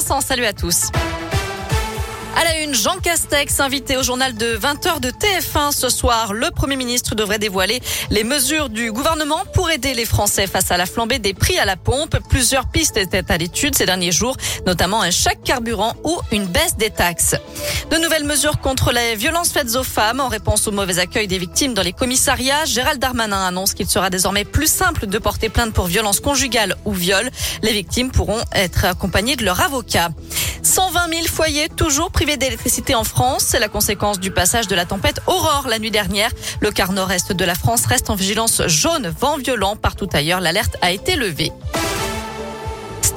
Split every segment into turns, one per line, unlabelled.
Salut à tous. À la une, Jean Castex, invité au journal de 20h de TF1 ce soir. Le Premier ministre devrait dévoiler les mesures du gouvernement pour aider les Français face à la flambée des prix à la pompe. Plusieurs pistes étaient à l'étude ces derniers jours, notamment un chèque carburant ou une baisse des taxes. De nouvelles mesures contre les violences faites aux femmes en réponse au mauvais accueil des victimes dans les commissariats. Gérald Darmanin annonce qu'il sera désormais plus simple de porter plainte pour violence conjugale ou viol. Les victimes pourront être accompagnées de leur avocat. 120 000 foyers toujours privés d'électricité en France. C'est la conséquence du passage de la tempête Aurore la nuit dernière. Le quart nord-est de la France reste en vigilance jaune, vent violent. Partout ailleurs, l'alerte a été levée.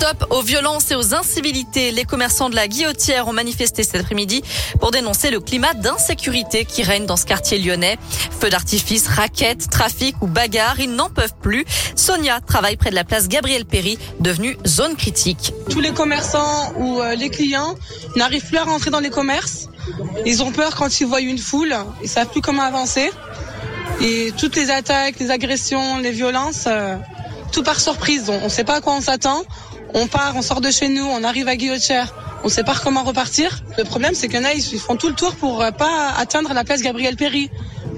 Stop aux violences et aux incivilités. Les commerçants de la Guillotière ont manifesté cet après-midi pour dénoncer le climat d'insécurité qui règne dans ce quartier lyonnais. Feux d'artifice, raquettes, trafic ou bagarres, ils n'en peuvent plus. Sonia travaille près de la place Gabriel Péry, devenue zone critique.
Tous les commerçants ou euh, les clients n'arrivent plus à rentrer dans les commerces. Ils ont peur quand ils voient une foule. Ils savent plus comment avancer. Et toutes les attaques, les agressions, les violences, euh, tout par surprise. On ne sait pas à quoi on s'attend. On part, on sort de chez nous, on arrive à Guillotière, on sait pas comment repartir. Le problème, c'est qu'il a, ils font tout le tour pour euh, pas atteindre la place Gabriel Péry.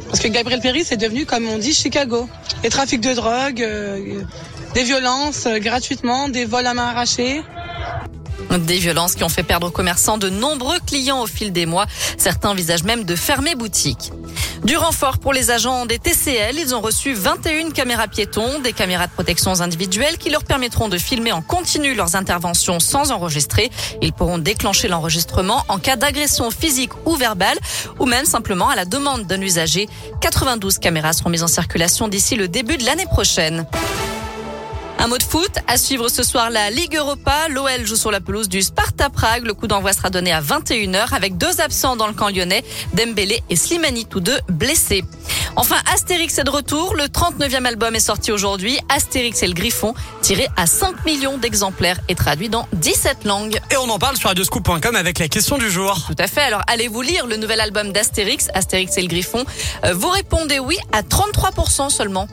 Parce que Gabriel Péry, c'est devenu, comme on dit, Chicago. Les trafics de drogue, euh, des violences euh, gratuitement, des vols à main arrachée.
Des violences qui ont fait perdre aux commerçants de nombreux clients au fil des mois. Certains envisagent même de fermer boutique. Du renfort pour les agents des TCL, ils ont reçu 21 caméras piétons, des caméras de protection individuelles qui leur permettront de filmer en continu leurs interventions sans enregistrer. Ils pourront déclencher l'enregistrement en cas d'agression physique ou verbale ou même simplement à la demande d'un usager. 92 caméras seront mises en circulation d'ici le début de l'année prochaine. Un mot de foot à suivre ce soir la Ligue Europa. L'OL joue sur la pelouse du Sparta Prague. Le coup d'envoi sera donné à 21h avec deux absents dans le camp lyonnais, Dembélé et Slimani, tous deux blessés. Enfin, Astérix est de retour. Le 39e album est sorti aujourd'hui. Astérix et le Griffon, tiré à 5 millions d'exemplaires et traduit dans 17 langues.
Et on en parle sur radioscoop.com avec la question du jour.
Tout à fait. Alors, allez-vous lire le nouvel album d'Astérix, Astérix et le Griffon? Euh, vous répondez oui à 33% seulement.